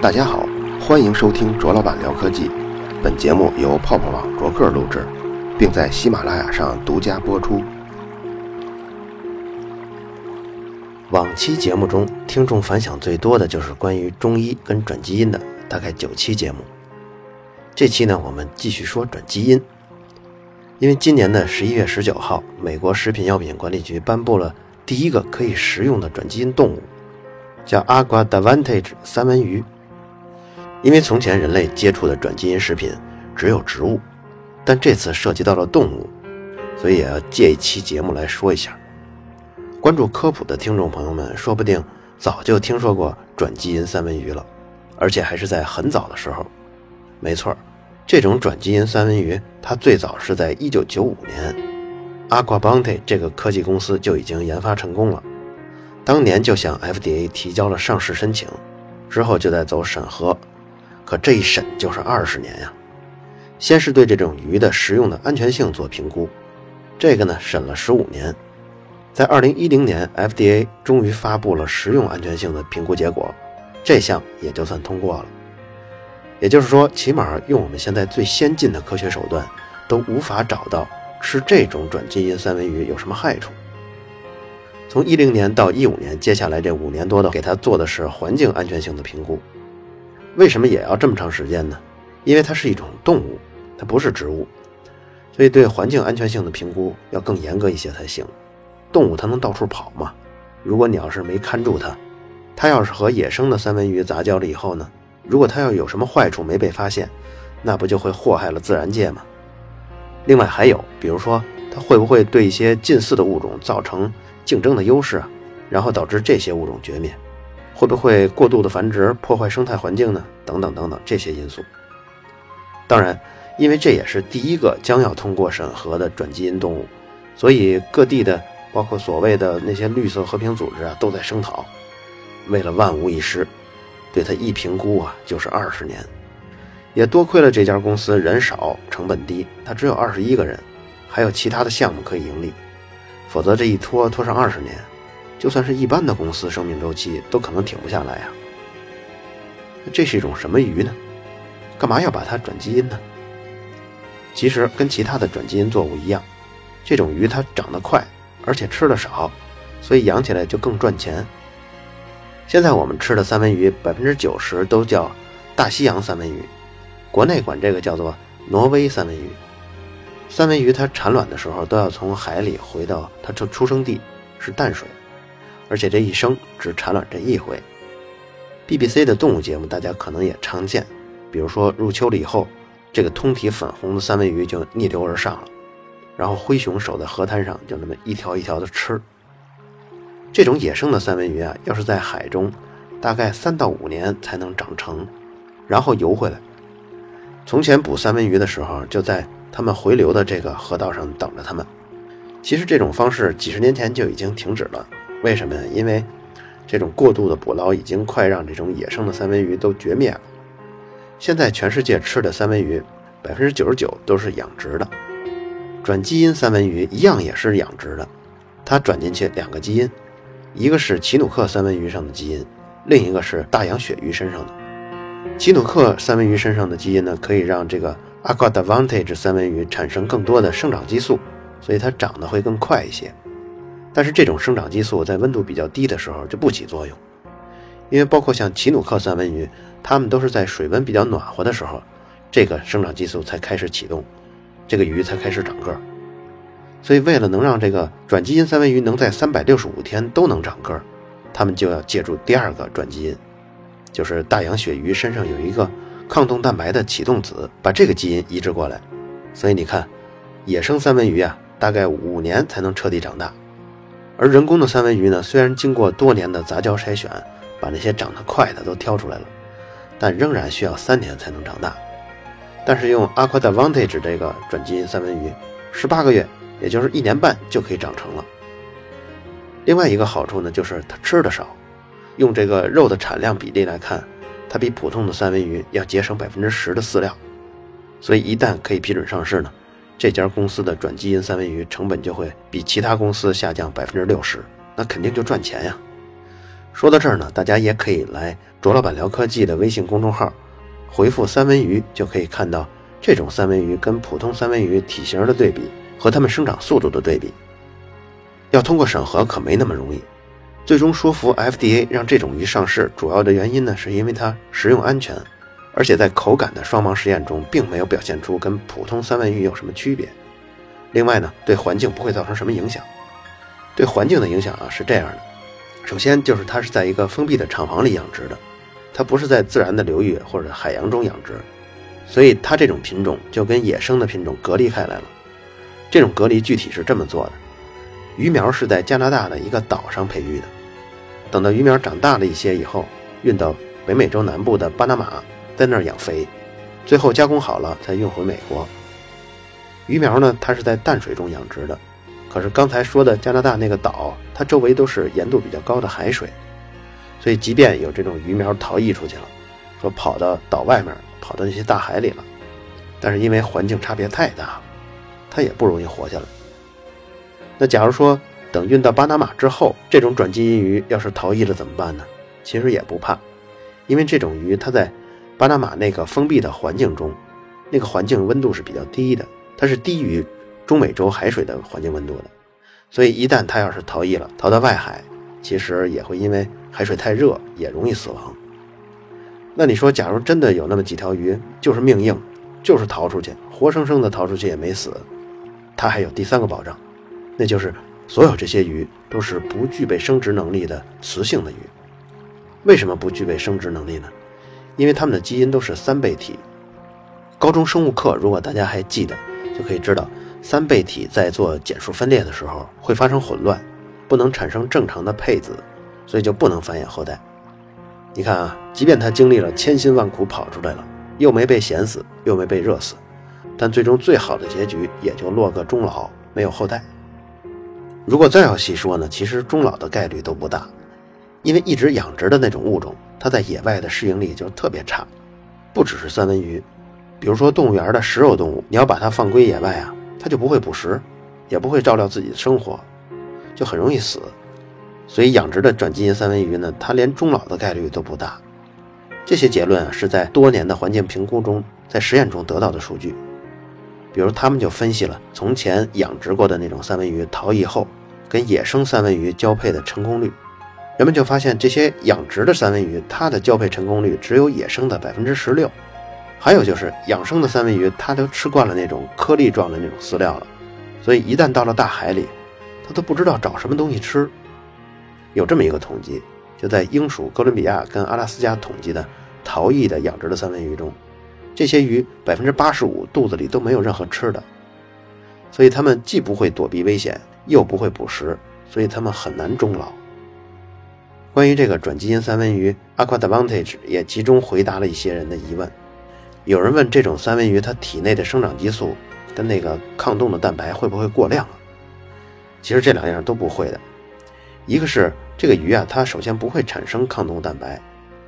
大家好，欢迎收听卓老板聊科技。本节目由泡泡网卓克录制，并在喜马拉雅上独家播出。往期节目中，听众反响最多的就是关于中医跟转基因的，大概九期节目。这期呢，我们继续说转基因。因为今年的十一月十九号，美国食品药品管理局颁布了第一个可以食用的转基因动物，叫 Agua Davantage 三文鱼。因为从前人类接触的转基因食品只有植物，但这次涉及到了动物，所以也要借一期节目来说一下。关注科普的听众朋友们，说不定早就听说过转基因三文鱼了，而且还是在很早的时候。没错，这种转基因三文鱼，它最早是在1995年，Aqua Bounty 这个科技公司就已经研发成功了，当年就向 FDA 提交了上市申请，之后就在走审核。可这一审就是二十年呀！先是对这种鱼的食用的安全性做评估，这个呢审了十五年，在二零一零年，FDA 终于发布了食用安全性的评估结果，这项也就算通过了。也就是说，起码用我们现在最先进的科学手段，都无法找到吃这种转基因三文鱼有什么害处。从一零年到一五年，接下来这五年多的，给他做的是环境安全性的评估。为什么也要这么长时间呢？因为它是一种动物，它不是植物，所以对环境安全性的评估要更严格一些才行。动物它能到处跑嘛？如果你要是没看住它，它要是和野生的三文鱼杂交了以后呢？如果它要有什么坏处没被发现，那不就会祸害了自然界吗？另外还有，比如说它会不会对一些近似的物种造成竞争的优势啊？然后导致这些物种绝灭？会不会过度的繁殖破坏生态环境呢？等等等等这些因素。当然，因为这也是第一个将要通过审核的转基因动物，所以各地的包括所谓的那些绿色和平组织啊，都在声讨。为了万无一失，对它一评估啊就是二十年。也多亏了这家公司人少成本低，它只有二十一个人，还有其他的项目可以盈利，否则这一拖拖上二十年。就算是一般的公司，生命周期都可能挺不下来呀。这是一种什么鱼呢？干嘛要把它转基因呢？其实跟其他的转基因作物一样，这种鱼它长得快，而且吃的少，所以养起来就更赚钱。现在我们吃的三文鱼百分之九十都叫大西洋三文鱼，国内管这个叫做挪威三文鱼。三文鱼它产卵的时候都要从海里回到它出出生地，是淡水。而且这一生只产卵这一回。BBC 的动物节目大家可能也常见，比如说入秋了以后，这个通体粉红的三文鱼就逆流而上了，然后灰熊守在河滩上就那么一条一条的吃。这种野生的三文鱼啊，要是在海中，大概三到五年才能长成，然后游回来。从前捕三文鱼的时候，就在他们回流的这个河道上等着他们。其实这种方式几十年前就已经停止了。为什么呢？因为这种过度的捕捞已经快让这种野生的三文鱼都绝灭了。现在全世界吃的三文鱼，百分之九十九都是养殖的。转基因三文鱼一样也是养殖的，它转进去两个基因，一个是奇努克三文鱼上的基因，另一个是大洋鳕鱼身上的。奇努克三文鱼身上的基因呢，可以让这个 Aqua Davantage 三文鱼产生更多的生长激素，所以它长得会更快一些。但是这种生长激素在温度比较低的时候就不起作用，因为包括像奇努克三文鱼，它们都是在水温比较暖和的时候，这个生长激素才开始启动，这个鱼才开始长个儿。所以为了能让这个转基因三文鱼能在三百六十五天都能长个儿，他们就要借助第二个转基因，就是大洋鳕鱼身上有一个抗冻蛋白的启动子，把这个基因移植过来。所以你看，野生三文鱼啊，大概五年才能彻底长大。而人工的三文鱼呢，虽然经过多年的杂交筛选，把那些长得快的都挑出来了，但仍然需要三年才能长大。但是用 AquAdvantage 这个转基因三文鱼，十八个月，也就是一年半就可以长成了。另外一个好处呢，就是它吃的少，用这个肉的产量比例来看，它比普通的三文鱼要节省百分之十的饲料。所以一旦可以批准上市呢。这家公司的转基因三文鱼成本就会比其他公司下降百分之六十，那肯定就赚钱呀。说到这儿呢，大家也可以来卓老板聊科技的微信公众号，回复“三文鱼”就可以看到这种三文鱼跟普通三文鱼体型的对比和它们生长速度的对比。要通过审核可没那么容易。最终说服 FDA 让这种鱼上市，主要的原因呢，是因为它食用安全，而且在口感的双盲实验中，并没有表现出跟普通三文鱼有什么区别。另外呢，对环境不会造成什么影响。对环境的影响啊是这样的：首先就是它是在一个封闭的厂房里养殖的，它不是在自然的流域或者海洋中养殖，所以它这种品种就跟野生的品种隔离开来了。这种隔离具体是这么做的。鱼苗是在加拿大的一个岛上培育的，等到鱼苗长大了一些以后，运到北美洲南部的巴拿马，在那儿养肥，最后加工好了才运回美国。鱼苗呢，它是在淡水中养殖的，可是刚才说的加拿大那个岛，它周围都是盐度比较高的海水，所以即便有这种鱼苗逃逸出去了，说跑到岛外面，跑到那些大海里了，但是因为环境差别太大，它也不容易活下来。那假如说等运到巴拿马之后，这种转基因鱼要是逃逸了怎么办呢？其实也不怕，因为这种鱼它在巴拿马那个封闭的环境中，那个环境温度是比较低的，它是低于中美洲海水的环境温度的，所以一旦它要是逃逸了，逃到外海，其实也会因为海水太热，也容易死亡。那你说，假如真的有那么几条鱼，就是命硬，就是逃出去，活生生的逃出去也没死，它还有第三个保障。那就是所有这些鱼都是不具备生殖能力的雌性的鱼。为什么不具备生殖能力呢？因为它们的基因都是三倍体。高中生物课如果大家还记得，就可以知道三倍体在做减数分裂的时候会发生混乱，不能产生正常的配子，所以就不能繁衍后代。你看啊，即便它经历了千辛万苦跑出来了，又没被咸死，又没被热死，但最终最好的结局也就落个终老，没有后代。如果再要细说呢，其实终老的概率都不大，因为一直养殖的那种物种，它在野外的适应力就特别差。不只是三文鱼，比如说动物园的食肉动物，你要把它放归野外啊，它就不会捕食，也不会照料自己的生活，就很容易死。所以养殖的转基因三文鱼呢，它连终老的概率都不大。这些结论啊，是在多年的环境评估中，在实验中得到的数据。比如，他们就分析了从前养殖过的那种三文鱼逃逸后跟野生三文鱼交配的成功率，人们就发现这些养殖的三文鱼，它的交配成功率只有野生的百分之十六。还有就是养生的三文鱼，它都吃惯了那种颗粒状的那种饲料了，所以一旦到了大海里，它都不知道找什么东西吃。有这么一个统计，就在英属哥伦比亚跟阿拉斯加统计的逃逸的养殖的三文鱼中。这些鱼百分之八十五肚子里都没有任何吃的，所以它们既不会躲避危险，又不会捕食，所以它们很难终老。关于这个转基因三文鱼 Aquadvantage 也集中回答了一些人的疑问。有人问这种三文鱼它体内的生长激素跟那个抗冻的蛋白会不会过量啊？其实这两样都不会的。一个是这个鱼啊，它首先不会产生抗冻蛋白。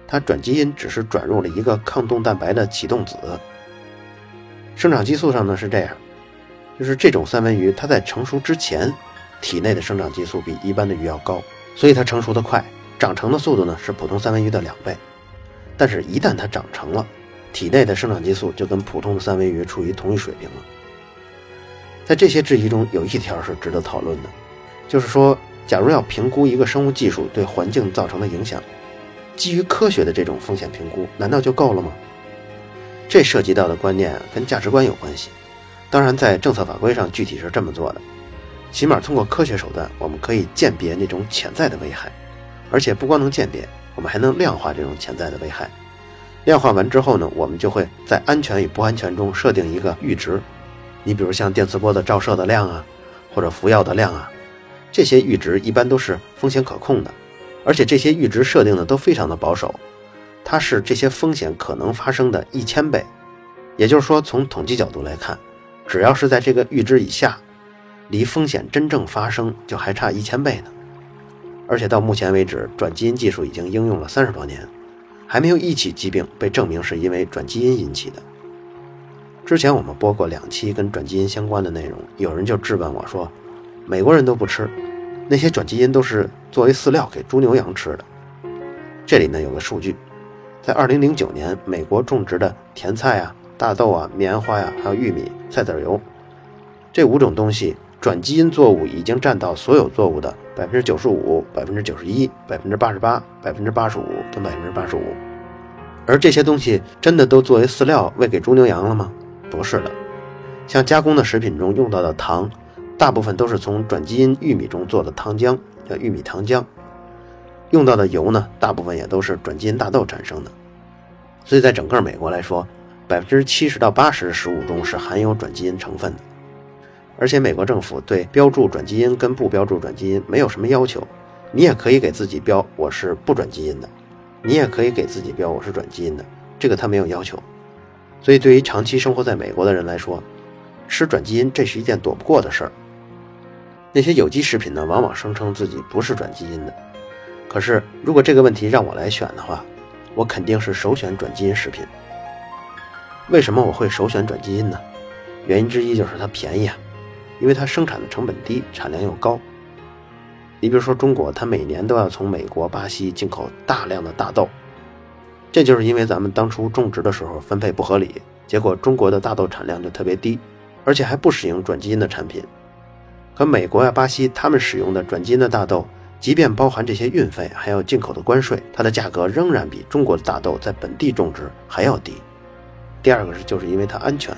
它转基因只是转入了一个抗冻蛋白的启动子。生长激素上呢是这样，就是这种三文鱼它在成熟之前，体内的生长激素比一般的鱼要高，所以它成熟的快，长成的速度呢是普通三文鱼的两倍。但是，一旦它长成了，体内的生长激素就跟普通的三文鱼处于同一水平了。在这些质疑中，有一条是值得讨论的，就是说，假如要评估一个生物技术对环境造成的影响。基于科学的这种风险评估，难道就够了吗？这涉及到的观念跟价值观有关系。当然，在政策法规上具体是这么做的，起码通过科学手段，我们可以鉴别那种潜在的危害，而且不光能鉴别，我们还能量化这种潜在的危害。量化完之后呢，我们就会在安全与不安全中设定一个阈值。你比如像电磁波的照射的量啊，或者服药的量啊，这些阈值一般都是风险可控的。而且这些阈值设定的都非常的保守，它是这些风险可能发生的一千倍，也就是说，从统计角度来看，只要是在这个阈值以下，离风险真正发生就还差一千倍呢。而且到目前为止，转基因技术已经应用了三十多年，还没有一起疾病被证明是因为转基因引起的。之前我们播过两期跟转基因相关的内容，有人就质问我说：“美国人都不吃，那些转基因都是作为饲料给猪牛羊吃的。这里呢有个数据，在2009年，美国种植的甜菜啊、大豆啊、棉花呀，还有玉米、菜籽油这五种东西，转基因作物已经占到所有作物的百分之九十五、百分之九十一、百分之八十八、百分之八十五跟百分之八十五。而这些东西真的都作为饲料喂给猪牛羊了吗？不是的。像加工的食品中用到的糖，大部分都是从转基因玉米中做的糖浆，叫玉米糖浆。用到的油呢，大部分也都是转基因大豆产生的。所以在整个美国来说，百分之七十到八十的食物中是含有转基因成分的。而且美国政府对标注转基因跟不标注转基因没有什么要求，你也可以给自己标我是不转基因的，你也可以给自己标我是转基因的，这个他没有要求。所以对于长期生活在美国的人来说，吃转基因，这是一件躲不过的事儿。那些有机食品呢，往往声称自己不是转基因的。可是，如果这个问题让我来选的话，我肯定是首选转基因食品。为什么我会首选转基因呢？原因之一就是它便宜啊，因为它生产的成本低，产量又高。你比如说中国，它每年都要从美国、巴西进口大量的大豆，这就是因为咱们当初种植的时候分配不合理，结果中国的大豆产量就特别低。而且还不使用转基因的产品，可美国呀、巴西他们使用的转基因的大豆，即便包含这些运费，还有进口的关税，它的价格仍然比中国的大豆在本地种植还要低。第二个是就是因为它安全，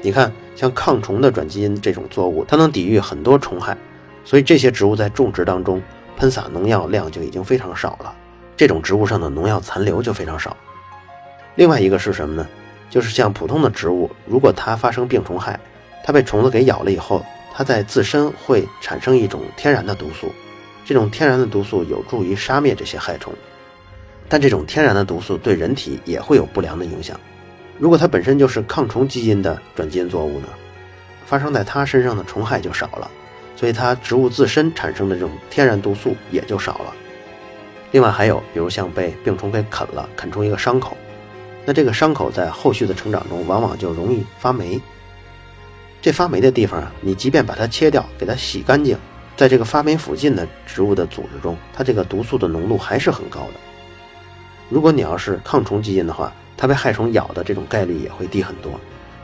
你看像抗虫的转基因这种作物，它能抵御很多虫害，所以这些植物在种植当中喷洒农药量就已经非常少了，这种植物上的农药残留就非常少。另外一个是什么呢？就是像普通的植物，如果它发生病虫害，它被虫子给咬了以后，它在自身会产生一种天然的毒素，这种天然的毒素有助于杀灭这些害虫。但这种天然的毒素对人体也会有不良的影响。如果它本身就是抗虫基因的转基因作物呢，发生在它身上的虫害就少了，所以它植物自身产生的这种天然毒素也就少了。另外还有，比如像被病虫给啃了，啃出一个伤口，那这个伤口在后续的成长中往往就容易发霉。这发霉的地方啊，你即便把它切掉，给它洗干净，在这个发霉附近的植物的组织中，它这个毒素的浓度还是很高的。如果你要是抗虫基因的话，它被害虫咬的这种概率也会低很多。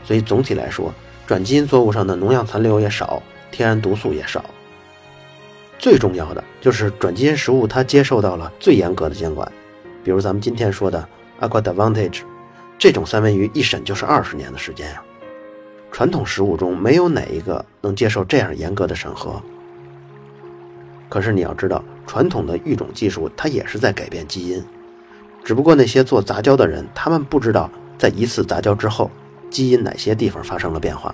所以总体来说，转基因作物上的农药残留也少，天然毒素也少。最重要的就是转基因食物它接受到了最严格的监管，比如咱们今天说的 Aqua Advantage，这种三文鱼一审就是二十年的时间呀。传统食物中没有哪一个能接受这样严格的审核。可是你要知道，传统的育种技术它也是在改变基因，只不过那些做杂交的人，他们不知道在一次杂交之后，基因哪些地方发生了变化，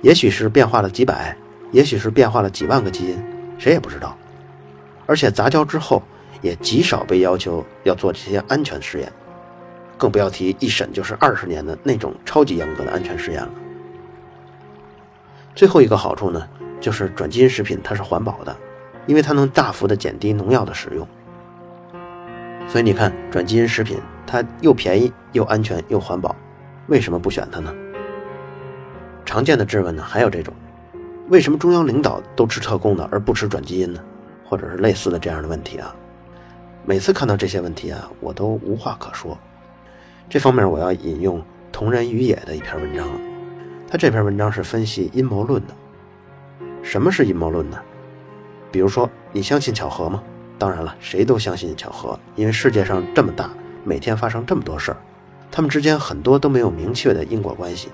也许是变化了几百，也许是变化了几万个基因，谁也不知道。而且杂交之后，也极少被要求要做这些安全试验，更不要提一审就是二十年的那种超级严格的安全试验了。最后一个好处呢，就是转基因食品它是环保的，因为它能大幅的减低农药的使用。所以你看，转基因食品它又便宜又安全又环保，为什么不选它呢？常见的质问呢，还有这种：为什么中央领导都吃特供的而不吃转基因呢？或者是类似的这样的问题啊？每次看到这些问题啊，我都无话可说。这方面我要引用同人于野的一篇文章。他这篇文章是分析阴谋论的。什么是阴谋论呢？比如说，你相信巧合吗？当然了，谁都相信巧合，因为世界上这么大，每天发生这么多事儿，他们之间很多都没有明确的因果关系。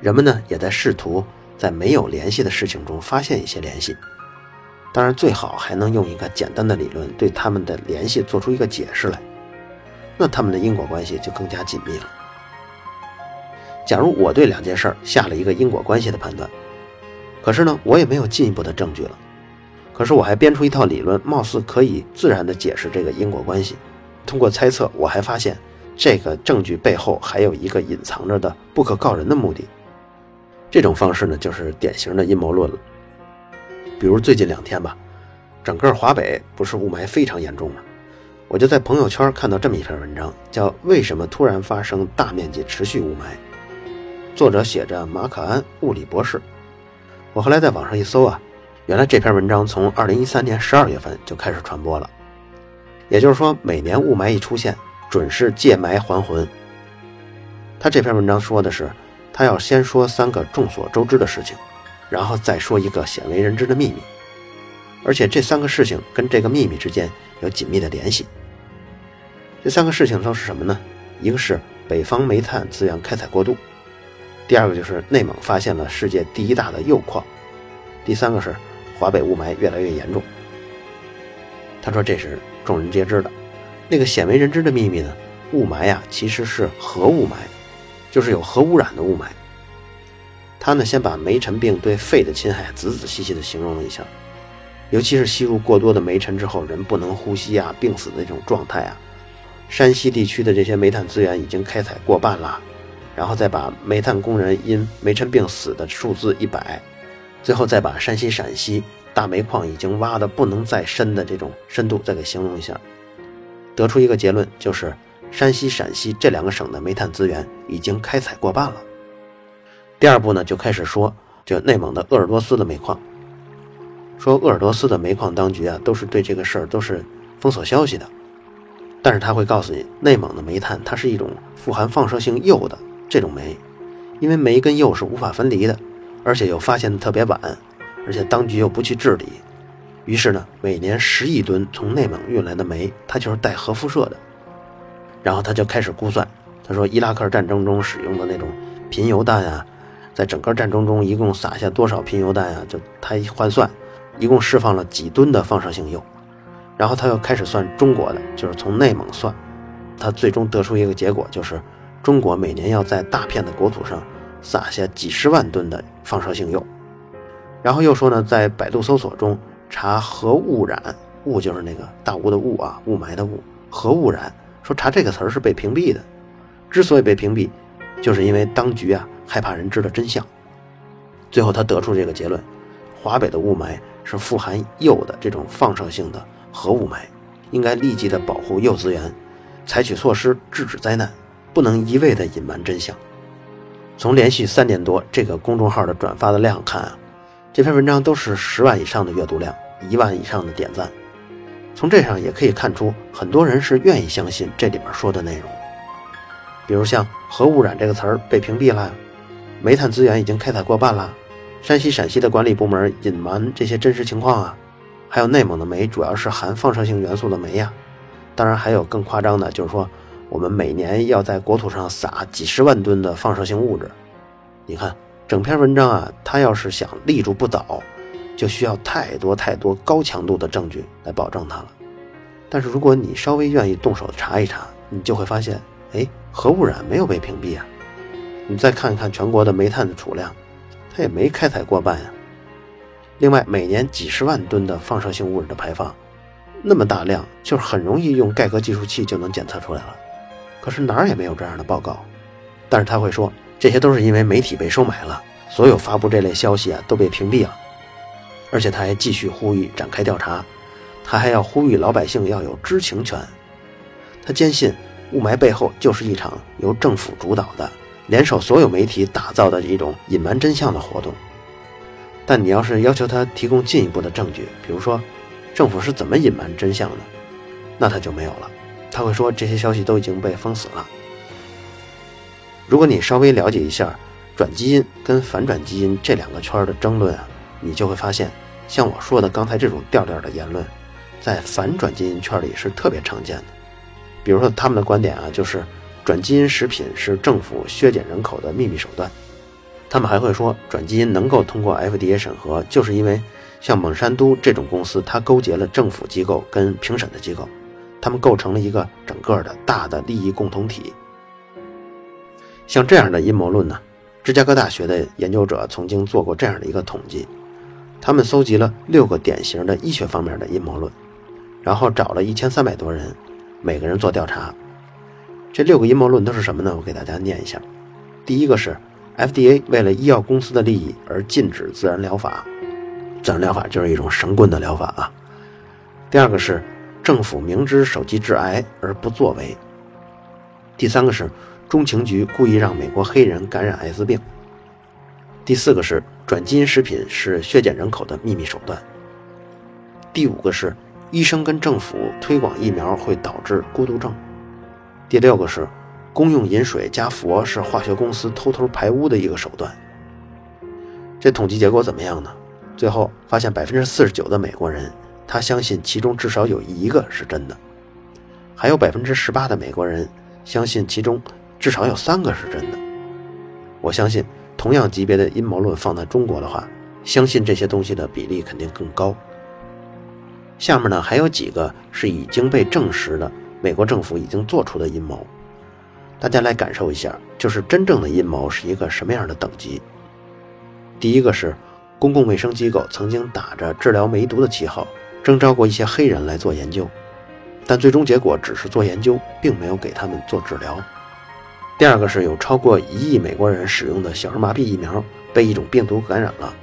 人们呢，也在试图在没有联系的事情中发现一些联系。当然，最好还能用一个简单的理论对他们的联系做出一个解释来，那他们的因果关系就更加紧密了。假如我对两件事下了一个因果关系的判断，可是呢，我也没有进一步的证据了。可是我还编出一套理论，貌似可以自然的解释这个因果关系。通过猜测，我还发现这个证据背后还有一个隐藏着的不可告人的目的。这种方式呢，就是典型的阴谋论了。比如最近两天吧，整个华北不是雾霾非常严重吗？我就在朋友圈看到这么一篇文章，叫《为什么突然发生大面积持续雾霾》。作者写着马可安，物理博士。我后来在网上一搜啊，原来这篇文章从二零一三年十二月份就开始传播了，也就是说，每年雾霾一出现，准是借霾还魂。他这篇文章说的是，他要先说三个众所周知的事情，然后再说一个鲜为人知的秘密，而且这三个事情跟这个秘密之间有紧密的联系。这三个事情都是什么呢？一个是北方煤炭资源开采过度，第二个就是内蒙发现了世界第一大的铀矿，第三个是。华北雾霾越来越严重，他说这是众人皆知的。那个鲜为人知的秘密呢？雾霾呀，其实是核雾霾，就是有核污染的雾霾。他呢，先把煤尘病对肺的侵害仔仔细细的形容了一下，尤其是吸入过多的煤尘之后，人不能呼吸啊，病死的这种状态啊。山西地区的这些煤炭资源已经开采过半了，然后再把煤炭工人因煤尘病死的数字一百。最后再把山西、陕西大煤矿已经挖的不能再深的这种深度再给形容一下，得出一个结论，就是山西、陕西这两个省的煤炭资源已经开采过半了。第二步呢，就开始说就内蒙的鄂尔多斯的煤矿，说鄂尔多斯的煤矿当局啊，都是对这个事儿都是封锁消息的，但是他会告诉你，内蒙的煤炭它是一种富含放射性铀的这种煤，因为煤跟铀是无法分离的。而且又发现的特别晚，而且当局又不去治理，于是呢，每年十亿吨从内蒙运来的煤，它就是带核辐射的。然后他就开始估算，他说伊拉克战争中使用的那种贫铀弹啊，在整个战争中一共撒下多少贫铀弹啊？就他一换算，一共释放了几吨的放射性铀。然后他又开始算中国的，就是从内蒙算，他最终得出一个结果，就是中国每年要在大片的国土上。撒下几十万吨的放射性铀，然后又说呢，在百度搜索中查核污染，雾就是那个大雾的雾啊，雾霾的雾，核污染，说查这个词儿是被屏蔽的。之所以被屏蔽，就是因为当局啊害怕人知道真相。最后他得出这个结论：华北的雾霾是富含铀的这种放射性的核雾霾，应该立即的保护铀资源，采取措施制止灾难，不能一味的隐瞒真相。从连续三年多这个公众号的转发的量看啊，这篇文章都是十万以上的阅读量，一万以上的点赞。从这上也可以看出，很多人是愿意相信这里面说的内容。比如像核污染这个词儿被屏蔽了，煤炭资源已经开采过半了，山西、陕西的管理部门隐瞒这些真实情况啊，还有内蒙的煤主要是含放射性元素的煤呀。当然还有更夸张的，就是说。我们每年要在国土上撒几十万吨的放射性物质，你看整篇文章啊，它要是想立住不倒，就需要太多太多高强度的证据来保证它了。但是如果你稍微愿意动手查一查，你就会发现，哎，核污染没有被屏蔽啊。你再看一看全国的煤炭的储量，它也没开采过半呀。另外，每年几十万吨的放射性物质的排放，那么大量，就是很容易用盖革计数器就能检测出来了。可是哪儿也没有这样的报告，但是他会说这些都是因为媒体被收买了，所有发布这类消息啊都被屏蔽了，而且他还继续呼吁展开调查，他还要呼吁老百姓要有知情权。他坚信雾霾背后就是一场由政府主导的、联手所有媒体打造的一种隐瞒真相的活动。但你要是要求他提供进一步的证据，比如说政府是怎么隐瞒真相的，那他就没有了。他会说这些消息都已经被封死了。如果你稍微了解一下转基因跟反转基因这两个圈的争论啊，你就会发现，像我说的刚才这种调调的言论，在反转基因圈里是特别常见的。比如说他们的观点啊，就是转基因食品是政府削减人口的秘密手段。他们还会说，转基因能够通过 FDA 审核，就是因为像蒙山都这种公司，它勾结了政府机构跟评审的机构。他们构成了一个整个的大的利益共同体。像这样的阴谋论呢，芝加哥大学的研究者曾经做过这样的一个统计，他们搜集了六个典型的医学方面的阴谋论，然后找了一千三百多人，每个人做调查。这六个阴谋论都是什么呢？我给大家念一下。第一个是 FDA 为了医药公司的利益而禁止自然疗法，自然疗法就是一种神棍的疗法啊。第二个是。政府明知手机致癌而不作为。第三个是中情局故意让美国黑人感染艾滋病。第四个是转基因食品是削减人口的秘密手段。第五个是医生跟政府推广疫苗会导致孤独症。第六个是公用饮水加氟是化学公司偷偷排污的一个手段。这统计结果怎么样呢？最后发现百分之四十九的美国人他相信其中至少有一个是真的，还有百分之十八的美国人相信其中至少有三个是真的。我相信同样级别的阴谋论放在中国的话，相信这些东西的比例肯定更高。下面呢还有几个是已经被证实的，美国政府已经做出的阴谋，大家来感受一下，就是真正的阴谋是一个什么样的等级。第一个是公共卫生机构曾经打着治疗梅毒的旗号，征召过一些黑人来做研究，但最终结果只是做研究，并没有给他们做治疗。第二个是有超过一亿美国人使用的小儿麻痹疫苗被一种病毒感染了，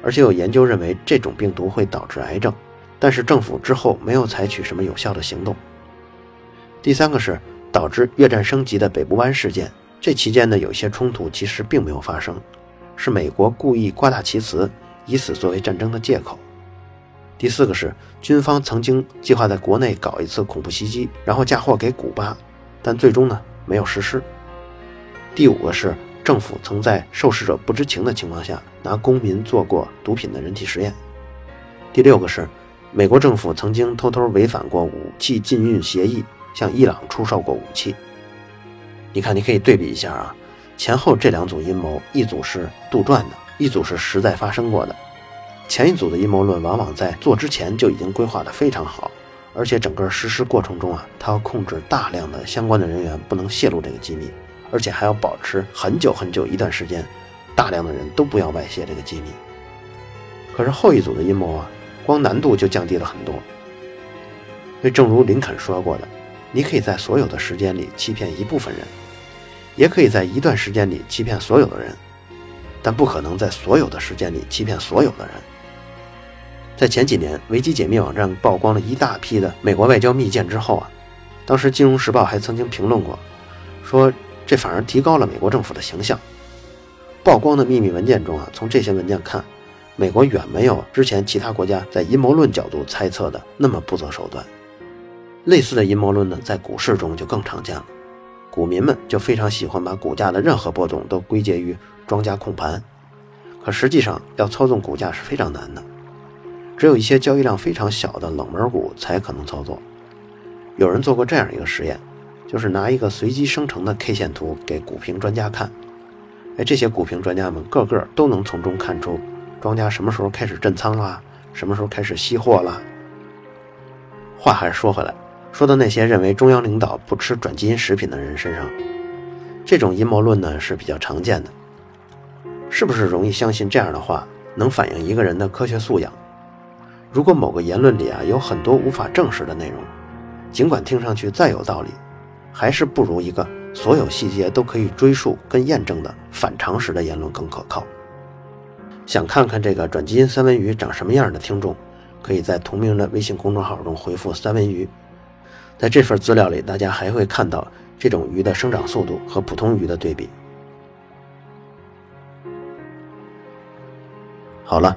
而且有研究认为这种病毒会导致癌症。但是政府之后没有采取什么有效的行动。第三个是导致越战升级的北部湾事件，这期间呢有一些冲突其实并没有发生，是美国故意夸大其词，以此作为战争的借口。第四个是军方曾经计划在国内搞一次恐怖袭击，然后嫁祸给古巴，但最终呢没有实施。第五个是政府曾在受试者不知情的情况下拿公民做过毒品的人体实验。第六个是。美国政府曾经偷偷违反过武器禁运协议，向伊朗出售过武器。你看，你可以对比一下啊，前后这两组阴谋，一组是杜撰的，一组是实在发生过的。前一组的阴谋论往往在做之前就已经规划的非常好，而且整个实施过程中啊，他要控制大量的相关的人员不能泄露这个机密，而且还要保持很久很久一段时间，大量的人都不要外泄这个机密。可是后一组的阴谋啊。光难度就降低了很多，因为正如林肯说过的，你可以在所有的时间里欺骗一部分人，也可以在一段时间里欺骗所有的人，但不可能在所有的时间里欺骗所有的人。在前几年维基解密网站曝光了一大批的美国外交密件之后啊，当时《金融时报》还曾经评论过，说这反而提高了美国政府的形象。曝光的秘密文件中啊，从这些文件看。美国远没有之前其他国家在阴谋论角度猜测的那么不择手段。类似的阴谋论呢，在股市中就更常见了。股民们就非常喜欢把股价的任何波动都归结于庄家控盘，可实际上要操纵股价是非常难的，只有一些交易量非常小的冷门股才可能操作。有人做过这样一个实验，就是拿一个随机生成的 K 线图给股评专家看，哎，这些股评专家们个个都能从中看出。庄家什么时候开始震仓啦？什么时候开始吸货啦？话还是说回来，说到那些认为中央领导不吃转基因食品的人身上，这种阴谋论呢是比较常见的。是不是容易相信这样的话，能反映一个人的科学素养？如果某个言论里啊有很多无法证实的内容，尽管听上去再有道理，还是不如一个所有细节都可以追溯跟验证的反常识的言论更可靠。想看看这个转基因三文鱼长什么样的听众，可以在同名的微信公众号中回复“三文鱼”。在这份资料里，大家还会看到这种鱼的生长速度和普通鱼的对比。好了，